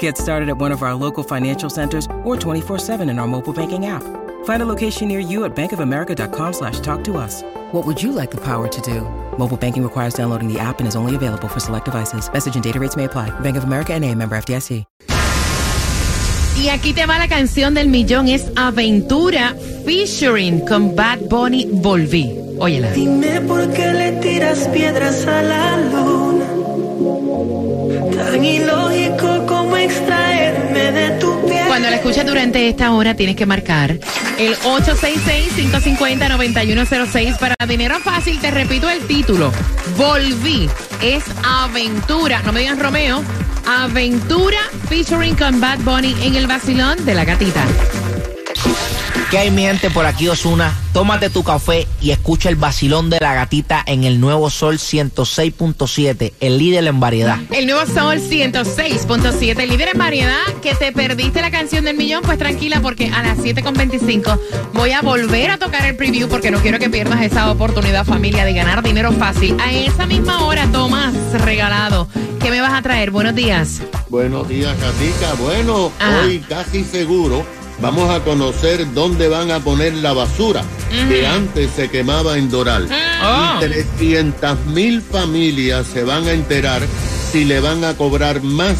Get started at one of our local financial centers or 24-7 in our mobile banking app. Find a location near you at bankofamerica.com slash talk to us. What would you like the power to do? Mobile banking requires downloading the app and is only available for select devices. Message and data rates may apply. Bank of America and a member FDIC. Y aquí te va la canción del millón, es Aventura featuring con Bad Bunny Volví. Óyela. Dime por qué le tiras piedras a la luna. Tan ilógico Cuando la escuchas durante esta hora tienes que marcar el 866-550-9106 para dinero fácil. Te repito el título. Volví. Es Aventura. No me digan Romeo. Aventura featuring con Bad Bunny en el vacilón de la gatita. ¿Qué hay mi gente por aquí Osuna? Tómate tu café y escucha el vacilón de la gatita en el nuevo Sol 106.7, el líder en variedad. El nuevo Sol 106.7, líder en variedad. Que te perdiste la canción del millón, pues tranquila, porque a las 7.25 voy a volver a tocar el preview porque no quiero que pierdas esa oportunidad, familia, de ganar dinero fácil. A esa misma hora, Tomás, regalado. ¿Qué me vas a traer? Buenos días. Buenos días, Gatica. Bueno, Ajá. hoy casi seguro vamos a conocer dónde van a poner la basura que antes se quemaba en Doral. Oh. Y 300 mil familias se van a enterar si le van a cobrar más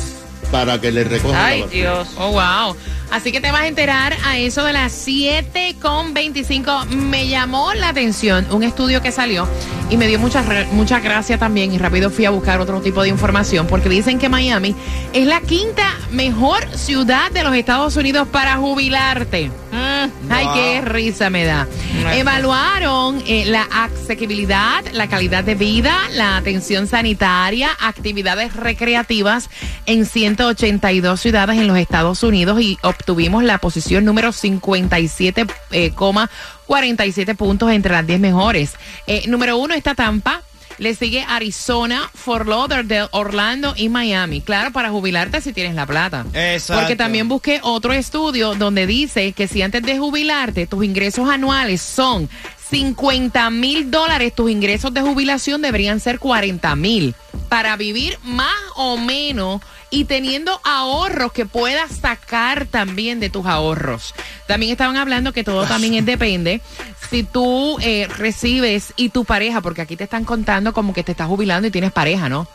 para que le recojan la basura. Oh, wow. Así que te vas a enterar a eso de las 7.25. Me llamó la atención un estudio que salió y me dio mucha, mucha gracia también. Y rápido fui a buscar otro tipo de información porque dicen que Miami es la quinta mejor ciudad de los Estados Unidos para jubilarte. Mm, Ay, qué risa me da. Evaluaron eh, la asequibilidad, la calidad de vida, la atención sanitaria, actividades recreativas en 182 ciudades en los Estados Unidos y obtuvimos la posición número 57,47 puntos entre las 10 mejores. Eh, número uno está Tampa. Le sigue Arizona, Fort Lauderdale, Orlando y Miami. Claro, para jubilarte si tienes la plata. Exacto. Porque también busqué otro estudio donde dice que si antes de jubilarte tus ingresos anuales son 50 mil dólares, tus ingresos de jubilación deberían ser 40 mil. Para vivir más o menos y teniendo ahorros que puedas sacar también de tus ahorros. También estaban hablando que todo también es depende. Si tú eh, recibes y tu pareja, porque aquí te están contando como que te estás jubilando y tienes pareja, ¿no?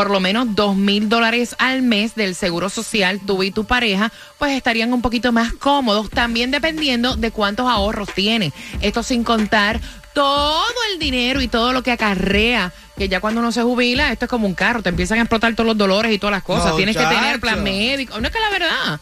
por lo menos dos mil dólares al mes del seguro social, tú y tu pareja, pues estarían un poquito más cómodos, también dependiendo de cuántos ahorros tienen. Esto sin contar todo el dinero y todo lo que acarrea, que ya cuando uno se jubila, esto es como un carro, te empiezan a explotar todos los dolores y todas las cosas. No, Tienes que tener plan médico. No es que la verdad,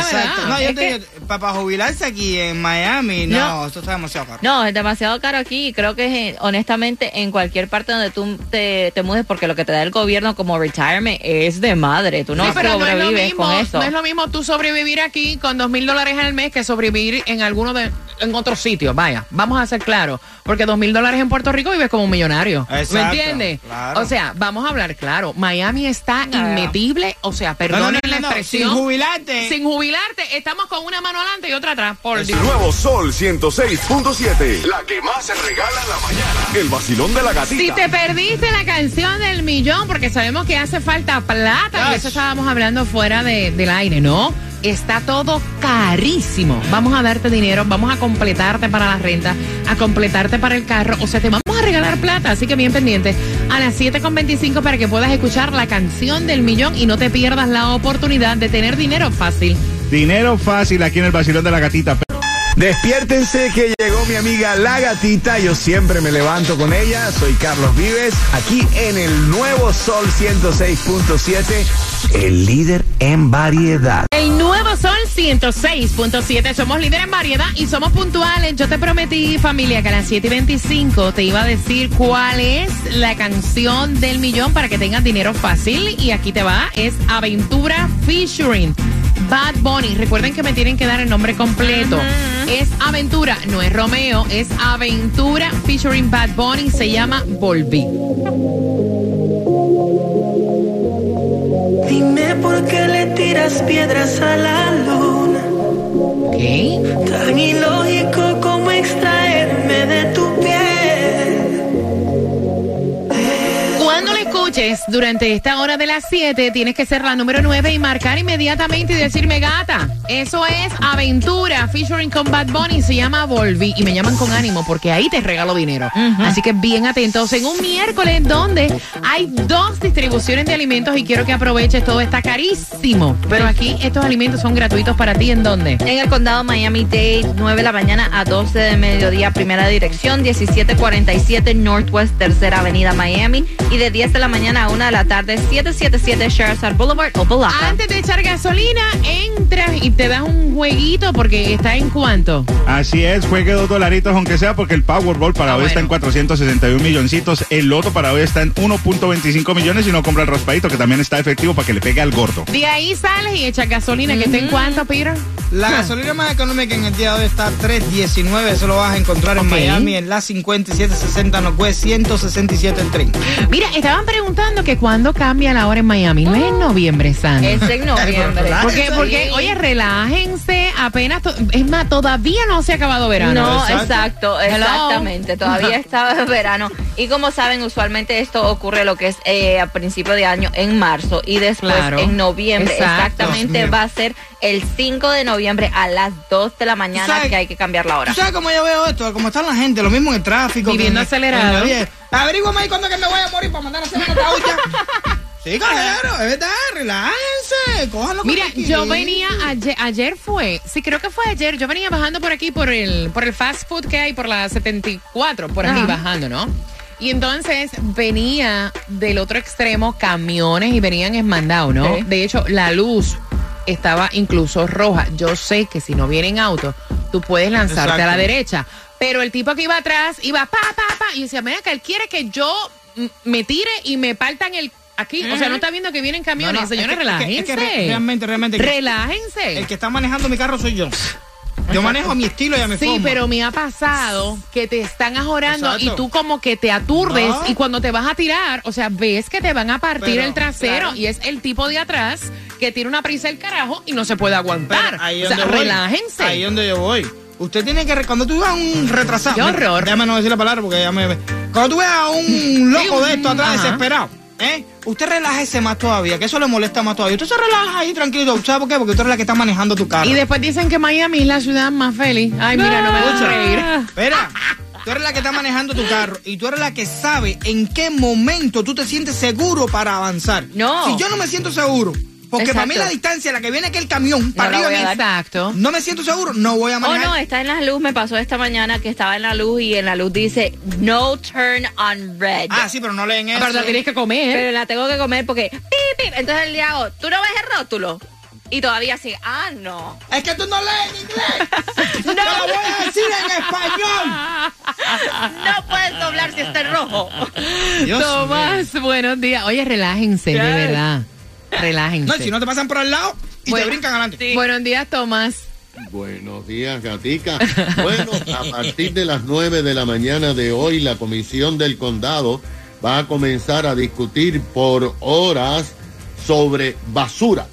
Exacto. verdad. No, yo Es te que- digo, para, jubilarse aquí en Miami, no, No. esto está demasiado caro. No, es demasiado caro aquí y creo que eh, honestamente en cualquier parte donde tú te, te mudes, porque lo que te da el gobierno como retirement es de madre, tú no Sí, pero no es, lo sobrevives mismo, con eso. no es lo mismo tú sobrevivir aquí con dos mil dólares al mes que sobrevivir en alguno de en otro sitio. Vaya, vamos a ser claros, porque dos mil dólares en Puerto Rico vives como un millonario. ¿Me Exacto, entiendes? claro. O sea, vamos a hablar claro. Miami está inmetible, o sea, No, no, perdonen no, la no, no, expresión. Sin jubilarte. Sin jubilarte, estamos con una mano adelante y otra atrás. Por Dios. nuevo Sol 106.7. La que más se regala en la mañana. El vacilón de la gatita. Si te perdiste la canción del millón, porque sabemos que hace falta plata, y eso estábamos hablando fuera de- del aire, ¿no? Está todo carísimo. Vamos a darte dinero, vamos a completarte para la renta, a completarte para el carro, o sea, te vamos a regalar plata, así que bien pendiente a las 7.25 para que puedas escuchar la canción del millón y no te pierdas la oportunidad de tener dinero fácil. Dinero fácil aquí en el vacilón de la gatita. Despiértense que llegó mi amiga La Gatita. Yo siempre me levanto con ella. Soy Carlos Vives, aquí en el nuevo Sol 106.7, el líder en variedad. El nuevo Sol 106.7. Somos líderes en variedad y somos puntuales. Yo te prometí, familia, que a las 7 y 25 te iba a decir cuál es la canción del millón para que tengas dinero fácil. Y aquí te va. Es Aventura Featuring. Bad Bunny. Recuerden que me tienen que dar el nombre completo. Es Aventura, no es Romeo, es Aventura featuring Bad Bunny. Se llama Volví. Dime por qué le tiras piedras a la luna. Ok. Tan ilógico escuches durante esta hora de las 7, tienes que ser la número 9 y marcar inmediatamente y decirme gata. Eso es Aventura featuring con Bad Bunny. Se llama Volví y me llaman con ánimo porque ahí te regalo dinero. Así que bien atentos. En un miércoles donde hay dos distribuciones de alimentos y quiero que aproveches. Todo está carísimo. Pero aquí estos alimentos son gratuitos para ti. ¿En dónde? En el condado Miami-Dade, 9 de la mañana a 12 de mediodía, primera dirección, 1747 Northwest, tercera avenida Miami. Y de 10 de la mañana a 1 de la tarde, 777 Sherazard Boulevard, Opalaca. Antes de echar gasolina, entras y te das un jueguito porque está en cuánto. Así es, juegue dos dolaritos aunque sea porque el Powerball para Ah, hoy está en bueno. 461 milloncitos, el Loto para hoy está en 1.25 millones y no compra el raspadito que también está efectivo para que le pegue al gordo. De ahí sales y echas gasolina, que está en cuánto, Peter. La gasolina más económica en el día de hoy está a 3.19. Eso lo vas a encontrar en. Miami en la 5760 Northwest 167 el tren. Mira, estaban preguntando que cuándo cambia la hora en Miami. No es en noviembre, Sandy. Es en noviembre. Porque, porque, oye, relájense, apenas, to- es más, todavía no se ha acabado verano. No, Exacto. exacto, Hello. exactamente. Todavía está en verano. Y como saben, usualmente esto ocurre lo que es eh, a principio de año en marzo y después Claro. en noviembre. Exacto. Exactamente va a ser el 5 de noviembre a las 2 de la mañana que hay que cambiar la hora. ¿Tú sabes cómo yo veo esto? Cómo está la gente, lo mismo en el tráfico. Viviendo en- acelerado. Averígüame ahí cuándo que me voy a morir para mandar a hacer una. Sí, claro, es verdad, relájense, cójanlo Mira, yo venía ayer, ayer fue, sí creo que fue ayer, yo venía bajando por aquí por el, por el fast food que hay por la 74, por aquí bajando, ¿no? Y entonces venía del otro extremo camiones y venían esmandados, ¿no? Sí. De hecho, la luz estaba incluso roja. Yo sé que si no vienen autos, tú puedes lanzarte a la derecha. Pero el tipo que iba atrás iba pa, pa, pa. Y decía, mira que él quiere que yo me tire y me partan el aquí. O sea, no está viendo que vienen camiones. No, no, Señores, es que- es que- es relájense. que re- realmente, realmente, que- Relájense. El que está manejando mi carro soy yo. Yo manejo a mi estilo y a mi Sí, forma. pero me ha pasado que te están ajorando Exacto. y tú como que te aturdes No. y cuando te vas a tirar, o sea, ves que te van a partir Pero, el trasero claro. y es el tipo de atrás que tiene una prisa el carajo y no se puede aguantar. ahí o sea, relájense. Ahí donde yo voy. Usted tiene que, cuando tú veas a un retrasado. Qué horror. Déjame no decir la palabra porque ya me. Cuando tú veas a un loco un- de esto atrás ajá. desesperado, ¿eh? Usted relájese más todavía, que eso le molesta más todavía. Usted se relaja ahí tranquilo. ¿Sabe por qué? Porque usted es la que está manejando tu carro. Y después dicen que Miami es la ciudad más feliz. Ay, mira, no me hagas reír. Espera, tú eres la que está manejando tu carro y tú eres la que sabe en qué momento tú te sientes seguro para avanzar. No. Si yo no me siento seguro, porque para mí la distancia, la que viene aquel camión para la arriba. Exacto. no me siento seguro, no voy a Oh, manejar. no, está en la luz. Me pasó esta mañana que estaba en la luz y en la luz dice no turn on red. Ah, sí, pero no leen eso. Pero la tienes que comer. Pero la tengo que comer porque pip, pip. Entonces le hago, ¿tú no ves el rótulo? Y todavía sigue, ah, no. Es que tú no lees en inglés. Te lo voy a decir en español. No puedes doblar si está en rojo. Dios Tomás, buenos días. Oye, relájense, de verdad. Relájense. No, y si no te pasan por al lado y Bueno, te brincan adelante. Buenos días, Tomás. Buenos días, Gatica. Bueno, a partir de las 9 de la mañana de hoy, la Comisión del Condado va a comenzar a discutir por horas sobre basura.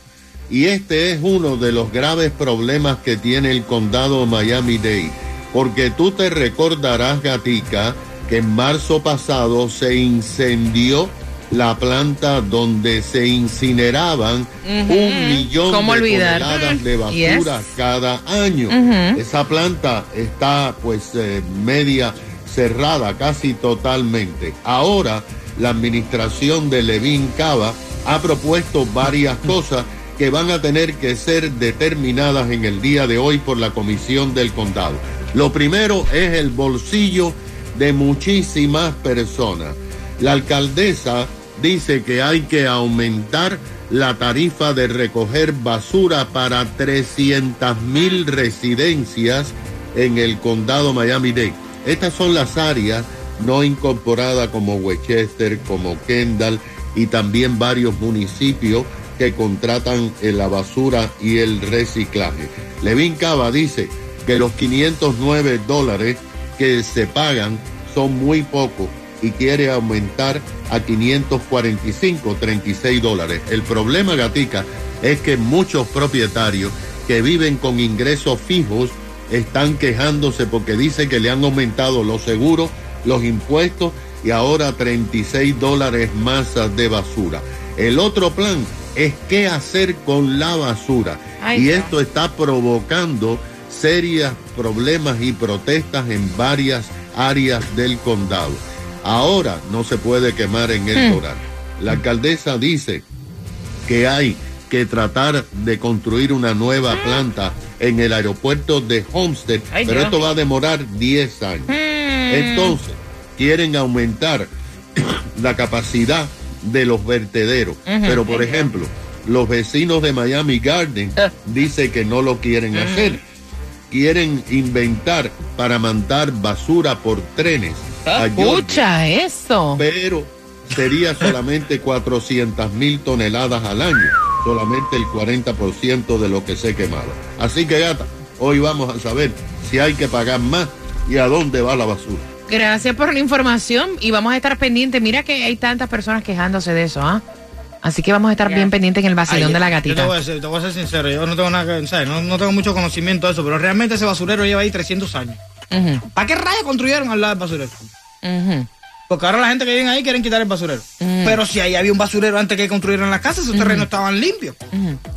Y este es uno de los graves problemas que tiene el condado Miami-Dade. Porque tú te recordarás, Gatica, que en marzo pasado se incendió la planta donde se incineraban un millón ¿Cómo de olvidar? toneladas de basura yes. cada año. Esa planta está pues eh, media cerrada casi totalmente. Ahora la administración de Levin Cava ha propuesto varias cosas que van a tener que ser determinadas en el día de hoy por la comisión del condado. Lo primero es el bolsillo de muchísimas personas. La alcaldesa dice que hay que aumentar la tarifa de recoger basura para 300 mil residencias en el condado Miami-Dade. Estas son las áreas no incorporadas como Westchester, como Kendall y también varios municipios que contratan en la basura y el reciclaje. Levin Cava dice que los 509 dólares que se pagan son muy pocos y quiere aumentar a 545, 36 dólares. El problema, Gatica, es que muchos propietarios que viven con ingresos fijos están quejándose porque dicen que le han aumentado los seguros, los impuestos y ahora 36 dólares más de basura. El otro plan es qué hacer con la basura. Ay, y esto está provocando serios problemas y protestas en varias áreas del condado. Ahora no se puede quemar en el Hmm. Doral. La alcaldesa dice que hay que tratar de construir una nueva planta en el aeropuerto de Homestead, Ay, pero Dios. esto va a demorar 10 años. Hmm. Entonces, quieren aumentar la capacidad de los vertederos. Pero, por ejemplo, los vecinos de Miami Garden dicen que no lo quieren hacer. Quieren inventar para mandar basura por trenes. a Georgia, Escucha eso. pero sería solamente 400 mil toneladas al año. Solamente el 40% de lo que se quemaba. Así que, gata, hoy vamos a saber si hay que pagar más y a dónde va la basura. Gracias por la información y vamos a estar pendientes. Mira que hay tantas personas quejándose de eso, ¿ah? Así que vamos a estar bien pendientes en el vacilón Ay, de la Yo te gatita. voy, a ser, te voy a ser sincero, yo no tengo nada que, ¿sabes? No, no tengo mucho conocimiento de eso, pero realmente ese basurero lleva ahí 300 años. ¿Para qué rayos construyeron al lado del basurero? ujú. Porque ahora la gente que vive ahí quieren quitar el basurero. Pero si ahí había un basurero antes que construyeran las casas, esos terrenos estaban limpios.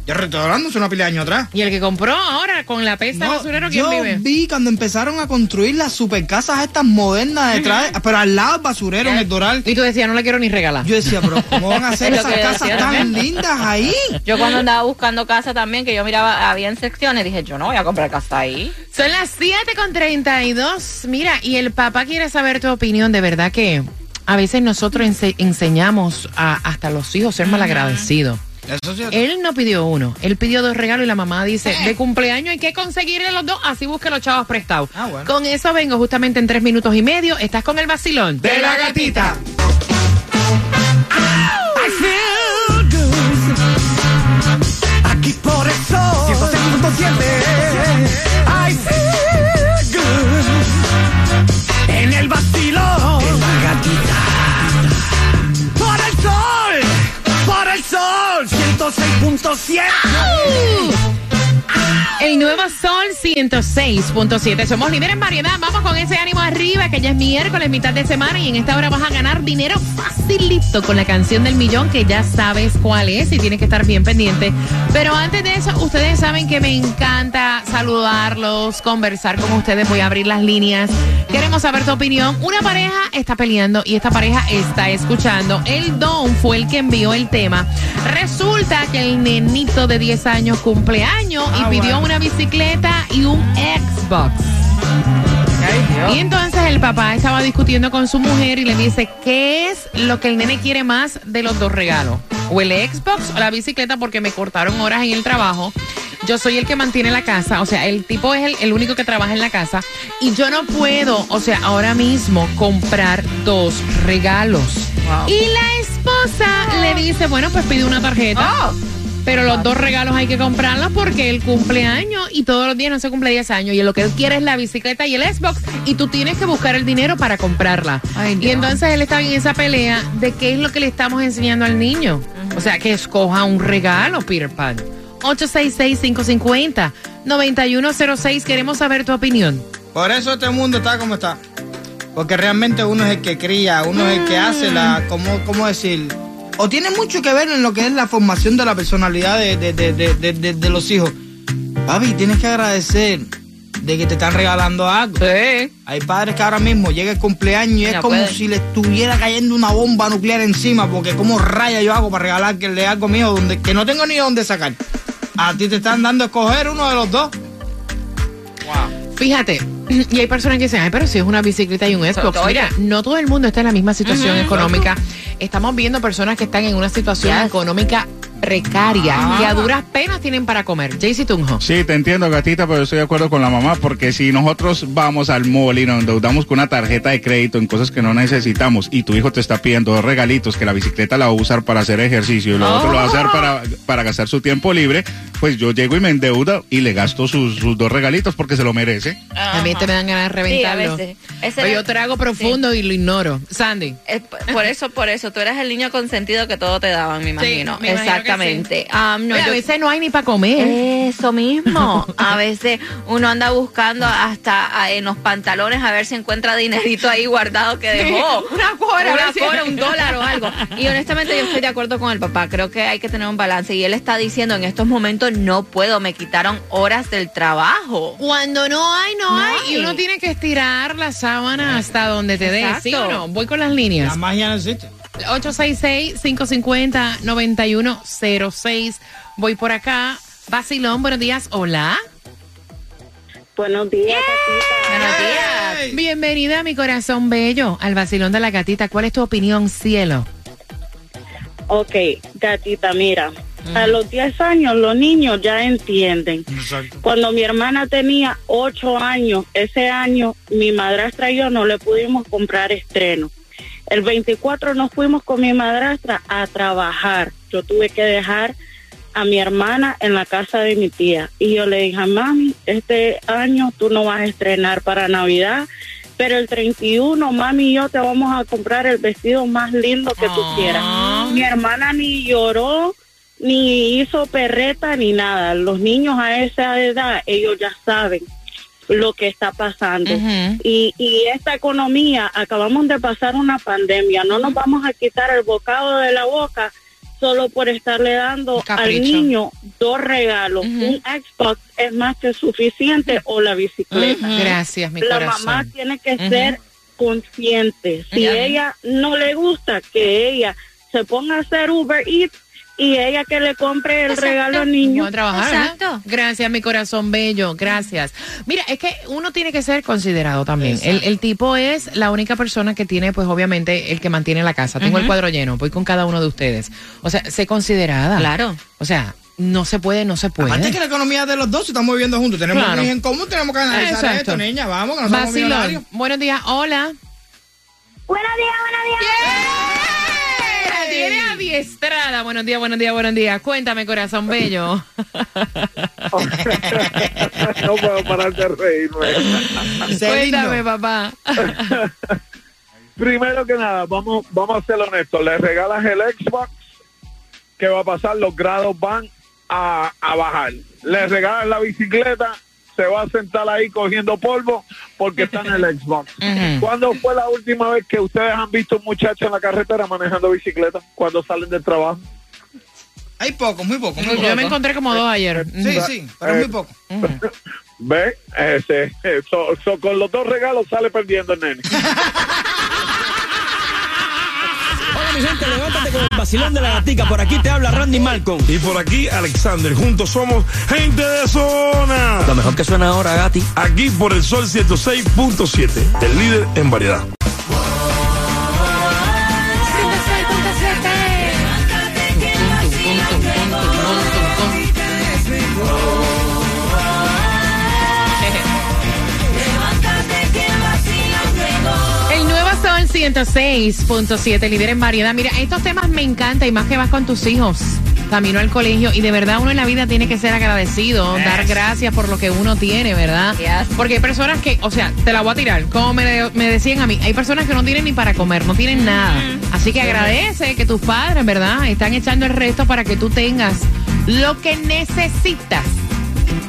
Estoy hablando, hace una pila de años atrás. Y el que compró ahora con la pesta de No, basurero, ¿quién yo vive? vi cuando empezaron a construir las supercasas estas modernas detrás, pero al lado del basurero en el Doral. Y tú decías, no la quiero ni regalar. Yo decía, pero ¿cómo van a hacer esas casas decía tan lindas ahí? Yo cuando andaba buscando casa también, que yo miraba, había en secciones, dije, yo no voy a comprar casa ahí. Son las 7 con 32. Mira, y el papá quiere saber tu opinión. De verdad que a veces nosotros ense- enseñamos a, hasta a los hijos ser malagradecidos. Eso sí. Él no pidió uno, él pidió dos regalos y la mamá dice, de cumpleaños hay que conseguirle los dos, así busque los chavos prestados. Ah, bueno. Con eso vengo justamente en tres minutos y medio. Estás con el vacilón. De la gatita. Aquí por el sol 106.7 106.7. Somos líderes en variedad. Vamos con ese ánimo arriba, que ya es miércoles, mitad de semana, y en esta hora vas a ganar dinero facilito con la canción del millón, que ya sabes cuál es y tienes que estar bien pendiente. Pero antes de eso, ustedes saben que me encanta saludarlos, conversar con ustedes. Voy a abrir las líneas. Queremos saber tu opinión. Una pareja está peleando y esta pareja está escuchando. El Don fue el que envió el tema. Resulta que el nenito de 10 años cumple años y Ah, pidió bueno. una bicicleta y un Xbox. Y entonces el papá estaba discutiendo con su mujer y le dice, ¿qué es lo que el nene quiere más de los dos regalos? ¿O el Xbox o la bicicleta? Porque me cortaron horas en el trabajo. Yo soy el que mantiene la casa, o sea, el tipo es el, el único que trabaja en la casa. Y yo no puedo, o sea, ahora mismo comprar dos regalos. Y la esposa le dice, bueno, pues pide una tarjeta. Pero los dos regalos hay que comprarlos porque él cumple años y todos los días no se cumple 10 años. Y lo que él quiere es la bicicleta y el Xbox y tú tienes que buscar el dinero para comprarla. Ay, y entonces él está en esa pelea de qué es lo que le estamos enseñando al niño. O sea, que escoja un regalo, Peter Pan. 866-550-9106. Queremos saber tu opinión. Por eso este mundo está como está. Porque realmente uno es el que cría, uno es el que hace la, ¿cómo, cómo decir? O tiene mucho que ver en lo que es la formación de la personalidad de, de, de, de, los hijos. Papi, tienes que agradecer de que te están regalando algo. Sí. Hay padres que ahora mismo llega el cumpleaños y es como puede. si le estuviera cayendo una bomba nuclear encima, porque como raya yo hago para regalarle algo mío donde, que no tengo ni dónde sacar. A ti te están dando a escoger uno de los dos. Fíjate, y hay personas que dicen, ay, pero si es una bicicleta y un Xbox. Mira, no todo el mundo está en la misma situación económica. Estamos viendo personas que están en una situación Yes. económica precarias Ah. que a duras penas tienen para comer. Jaycee Tunjo. Sí, te entiendo, gatita, pero estoy de acuerdo con la mamá, porque si nosotros vamos al mall y nos endeudamos con una tarjeta de crédito en cosas que no necesitamos y tu hijo te está pidiendo dos regalitos, que la bicicleta la va a usar para hacer ejercicio y lo otro lo va a hacer para, para gastar su tiempo libre, pues yo llego y me endeudo y le gasto sus, sus dos regalitos porque se lo merece. A mí te me dan ganas de reventarlo. veces. Ese Pero yo trago profundo y lo ignoro. Sandy. Por eso, por eso, tú eres el niño consentido que todo te daban, me imagino. me imagino que Exactamente. Ah, no, Oye, a yo- veces no hay ni para comer. Eso mismo. A veces uno anda buscando hasta ah, en los pantalones a ver si encuentra dinerito ahí guardado que dejó. Una cora, a Una cora, un dólar o algo. Y honestamente yo estoy de acuerdo con el papá. Creo que hay que tener un balance. Y él está diciendo en estos momentos no puedo, me quitaron horas del trabajo. Cuando no hay, no, No hay. Y uno tiene que estirar la sábana hasta donde te dé. Exacto. ¿Sí o no? Voy con las líneas. La magia no existe. 866-550-9106. Voy por acá. Basilón, buenos días. Hola. Buenos días, Buenos días. Bienvenida a mi corazón bello, al Basilón de la Gatita. ¿Cuál es tu opinión, cielo? Ok, gatita, mira, a los 10 años los niños ya entienden. Exacto. Cuando mi hermana tenía 8 años, ese año mi madrastra y yo no le pudimos comprar estreno. El 24 nos fuimos con mi madrastra a trabajar. Yo tuve que dejar a mi hermana en la casa de mi tía. Y yo le dije, mami, este año tú no vas a estrenar para Navidad, pero el 31, mami y yo te vamos a comprar el vestido más lindo que tú Ah. quieras. Mi hermana ni lloró, ni hizo perreta, ni nada. Los niños a esa edad, ellos ya saben lo que está pasando. Y, y esta economía, acabamos de pasar una pandemia, no nos vamos a quitar el bocado de la boca solo por estarle dando al niño dos regalos. Un Xbox es más que suficiente o la bicicleta. Gracias, mi la corazón. mamá tiene que ser consciente. Si ella no le gusta que ella se ponga a hacer Uber Eats y ella que le compre el regalo al niño. Voy a trabajar, ¿verdad? Exacto. Gracias, mi corazón bello. Gracias. Mira, es que uno tiene que ser considerado también. El, el tipo es la única persona que tiene, pues obviamente, el que mantiene la casa. Tengo el cuadro lleno, voy con cada uno de ustedes. O sea, sé considerada. Claro. O sea, no se puede, no se puede. Aparte que la economía de los dos, si estamos viviendo juntos, tenemos Claro. en común, tenemos que analizar Exacto. esto, niña, vamos, que no somos millonarios. Buenos días, hola. Buenos días, buenos días. La adiestrada. Buenos días, buenos días, buenos días. Cuéntame, corazón bello. no puedo parar de reírme. Cuéntame, papá. Primero que nada, vamos, vamos a ser honestos. Le regalas el Xbox, ¿qué va a pasar? Los grados van a, a bajar. Le regalas la bicicleta, se va a sentar ahí cogiendo polvo porque está en el Xbox. ¿Cuándo fue la última vez que ustedes han visto un muchacho en la carretera manejando bicicleta cuando salen del trabajo? Hay poco, muy poco, muy Yo poco. me encontré como dos ayer. Sí, sí, pero Eh, muy poco. ¿Ve? Ese, so- so con los dos regalos sale perdiendo el nene. Mi gente, levántate con el vacilón de la gatica. Por aquí te habla Randy Malcolm. Y por aquí, Alexander. Juntos somos gente de zona. Lo mejor que suena ahora, Gati. Aquí por el Sol 106.7, el líder en variedad. 106.7, líder en variedad. Mira, estos temas me encantan y más que vas con tus hijos camino al colegio y de verdad uno en la vida tiene que ser agradecido, dar gracias por lo que uno tiene, ¿verdad? Yes. Porque hay personas que, o sea, te la voy a tirar, como me, me decían a mí, hay personas que no tienen ni para comer, no tienen nada. Así que agradece que tus padres, ¿verdad? Están echando el resto para que tú tengas lo que necesitas.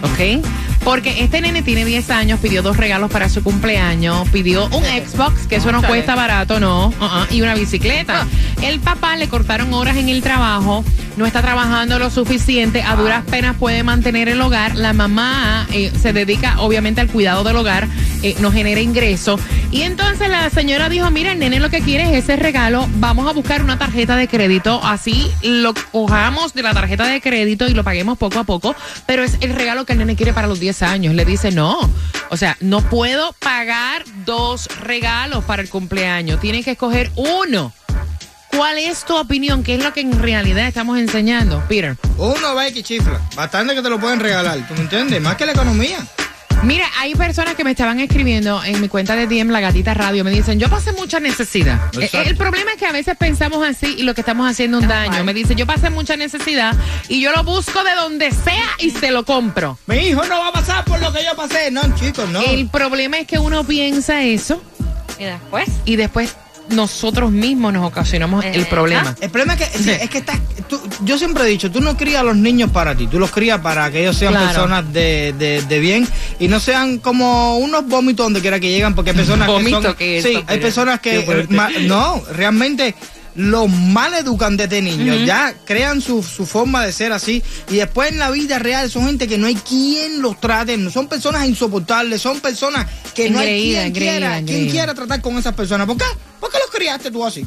¿ok? Porque este nene tiene 10 años, pidió dos regalos para su cumpleaños, pidió un Xbox, que eso no cuesta barato, no, uh-uh, y una bicicleta. El papá le cortaron horas en el trabajo, no está trabajando lo suficiente, a duras penas puede mantener el hogar, la mamá eh, se dedica obviamente al cuidado del hogar, eh, no genera ingreso. Y entonces la señora dijo, mira, el nene lo que quiere es ese regalo, vamos a buscar una tarjeta de crédito, así lo cojamos de la tarjeta de crédito y lo paguemos poco a poco, pero es el regalo que el nene quiere para los 10 años. Le dice, no, o sea, no puedo pagar dos regalos para el cumpleaños, tienen que escoger uno. ¿Cuál es tu opinión? ¿Qué es lo que en realidad estamos enseñando, Peter? Uno va y que chifla. Bastante que te lo pueden regalar, ¿tú me entiendes? Más que la economía. Mira, hay personas que me estaban escribiendo en mi cuenta de DM La Gatita Radio. Me dicen, yo pasé mucha necesidad. Exacto. El, el problema es que a veces pensamos así y lo que estamos haciendo es un daño. Me dice, yo pasé mucha necesidad y yo lo busco de donde sea y se lo compro. Mi hijo no va a pasar por lo que yo pasé. No, chicos, no. El problema es que uno piensa eso Y después. y después nosotros mismos nos ocasionamos el problema. El problema es que, sí, es que estás, tú- yo siempre he dicho, tú no crías a los niños para ti, tú los crías para que ellos sean Claro. personas de, de- de bien y no sean como unos vómitos donde quiera que llegan, porque hay personas que ¿Vómito son... qué es sí, hay personas que... Eh, ma- no, realmente los mal educan desde niños, ya crean su, su forma de ser así y después en la vida real son gente que no hay quien los trate, no son personas insoportables, son personas que no hay quien engreída, quiera, quien quiera tratar con esas personas. ¿Por qué? ¿Por qué los criaste tú así?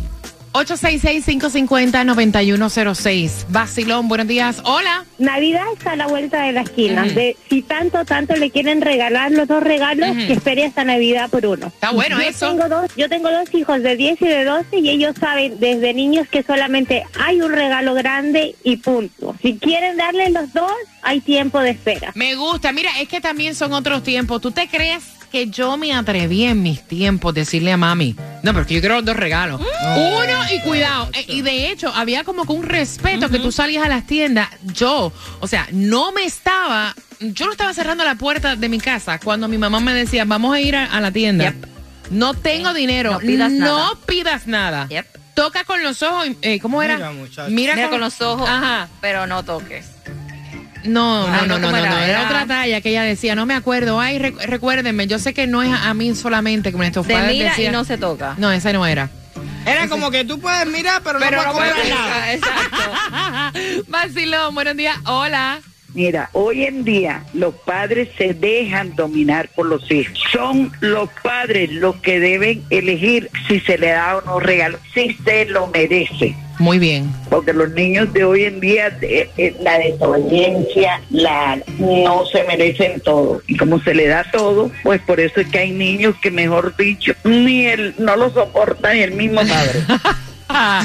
866-550-9106. Basilón, buenos días. Hola. Navidad está a la vuelta de la esquina. De si tanto, tanto le quieren regalar los dos regalos, que espere hasta Navidad por uno. Está bueno yo eso. Tengo dos, yo tengo dos hijos de 10 y de 12 y ellos saben desde niños que solamente hay un regalo grande y punto. Si quieren darle los dos, hay tiempo de espera. Me gusta. Mira, es que también son otros tiempos. ¿Tú te crees que yo me atreví en mis tiempos decirle a mami? No, porque yo quiero los dos regalos. Uno y cuidado. Eh, y de hecho, había como que un respeto que tú salías a las tiendas. Yo, o sea, no me estaba. Yo no estaba cerrando la puerta de mi casa cuando mi mamá me decía, vamos a ir a, a la tienda. No tengo dinero. No pidas No nada. pidas nada. Toca con los ojos. eh, ¿Cómo era? Mira, muchacho. Mira, con... los ojos, Ajá. pero no toques. No, Ah, no, no, no, no, ¿cómo no, era? no, era Era- otra talla que ella decía, no me acuerdo. Ay, recu- recuérdenme, yo sé que no es a, mí solamente como estos Se padres mira y no se toca. No, esa no era. Era como que tú puedes mirar, pero, Pero no puedes nada. Exacto. Vacilón, buenos días. Hola. Mira, hoy en día los padres se dejan dominar por los hijos. Son los padres los que deben elegir si se le da o no regalo, si se lo merece. Muy bien. Porque los niños de hoy en día, eh, eh, la desobediencia, la no se merecen todo. Y como se le da todo, pues por eso es que hay niños que, mejor dicho, ni el, no lo soportan ni el mismo padre.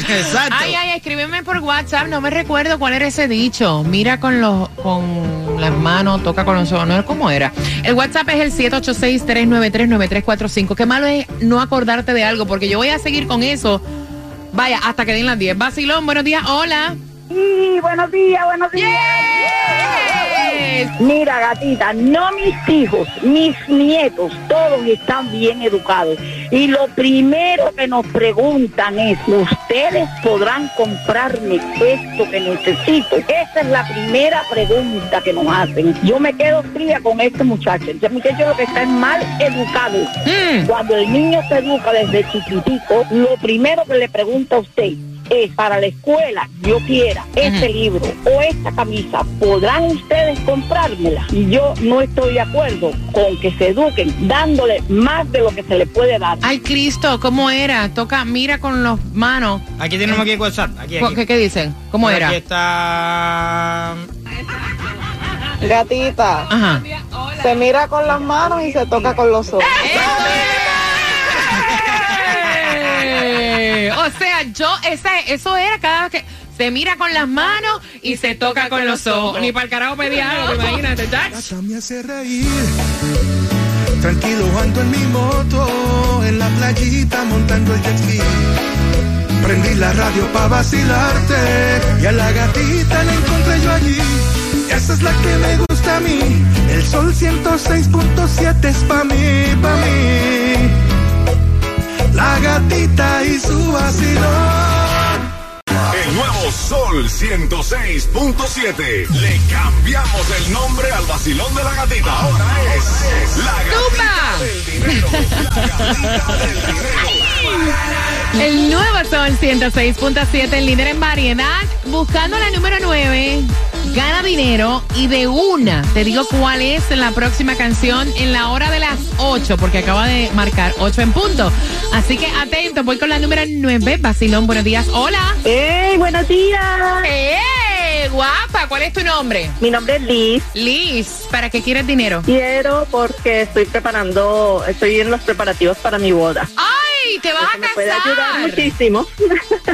Exacto. Ay, ay, escríbeme por WhatsApp, no me recuerdo cuál era ese dicho. Mira con los con las manos, toca con los ojos, no cómo era. El WhatsApp es el 786-393-9345. Qué malo es no acordarte de algo, porque yo voy a seguir con eso. Vaya, hasta que den las 10. Vacilón, buenos días, hola. Sí, buenos días, buenos días. Mira, gatita, no mis hijos, mis nietos, todos están bien educados. Y lo primero que nos preguntan es, ¿ustedes podrán comprarme esto que necesito? Esa es la primera pregunta que nos hacen. Yo me quedo fría con este muchacho. Este muchacho lo que está es mal educado. Cuando el niño se educa desde chiquitico, lo primero que le pregunta a usted es para la escuela, yo quiera este libro o esta camisa, ¿podrán ustedes comprármela? Y yo no estoy de acuerdo con que se eduquen dándole más de lo que se le puede dar. Ay, Cristo, ¿cómo era? Toca, mira con los manos. Aquí tenemos aquí el WhatsApp. Aquí, aquí. ¿Qué, qué dicen? ¿Cómo Por era? Aquí está. Gatita. Ajá. Se mira con las manos y se toca con los ojos. Eh, O sea, yo, esa, eso era cada vez que se mira con las manos y se toca con los ojos. Ni para el carajo pedía algo, imagínate. Gata me hace reír. Tranquilo ando en mi moto, en la playita montando el jet ski. Prendí la radio pa' vacilarte y a la gatita la encontré yo allí. Esa es la que me gusta a mí. El sol 106.7 es pa' mí, pa' mí. La gatita y su vacilón. El nuevo Sol 106.7. Le cambiamos el nombre al vacilón de la gatita. Ahora es la gatita del dinero. La gatita del dinero. El nuevo Sol 106.7, el líder en variedad, buscando la número 9. Gana dinero y de una te digo cuál es la próxima canción en la hora de las 8, porque acaba de marcar 8 en punto. Así que atento, voy con la número 9. Basilón, buenos días. Hola. ¡Ey, buenos días! ¡Eh! Guapa, ¿cuál es tu nombre? Mi nombre es Liz. Liz, ¿para qué quieres dinero? Quiero porque estoy preparando, estoy en los preparativos para mi boda. ¡Ay! ¡Ay! ¿Te vas a me puede ayudar casar? muchísimo.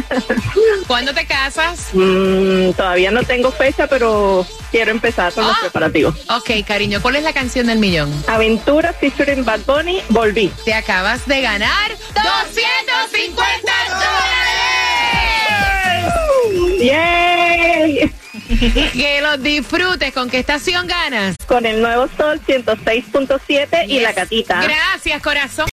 ¿Cuándo te casas? Mm, todavía no tengo fecha, pero quiero empezar con Ah. los preparativos. Ok, cariño, ¿cuál es la canción del millón? Aventura featuring Bad Bunny, volví. Te acabas de ganar 250 dólares. ¡Yay! Que los disfrutes. ¿Con qué estación ganas? Con el nuevo Sol 106.7 y la gatita. Gracias, corazón.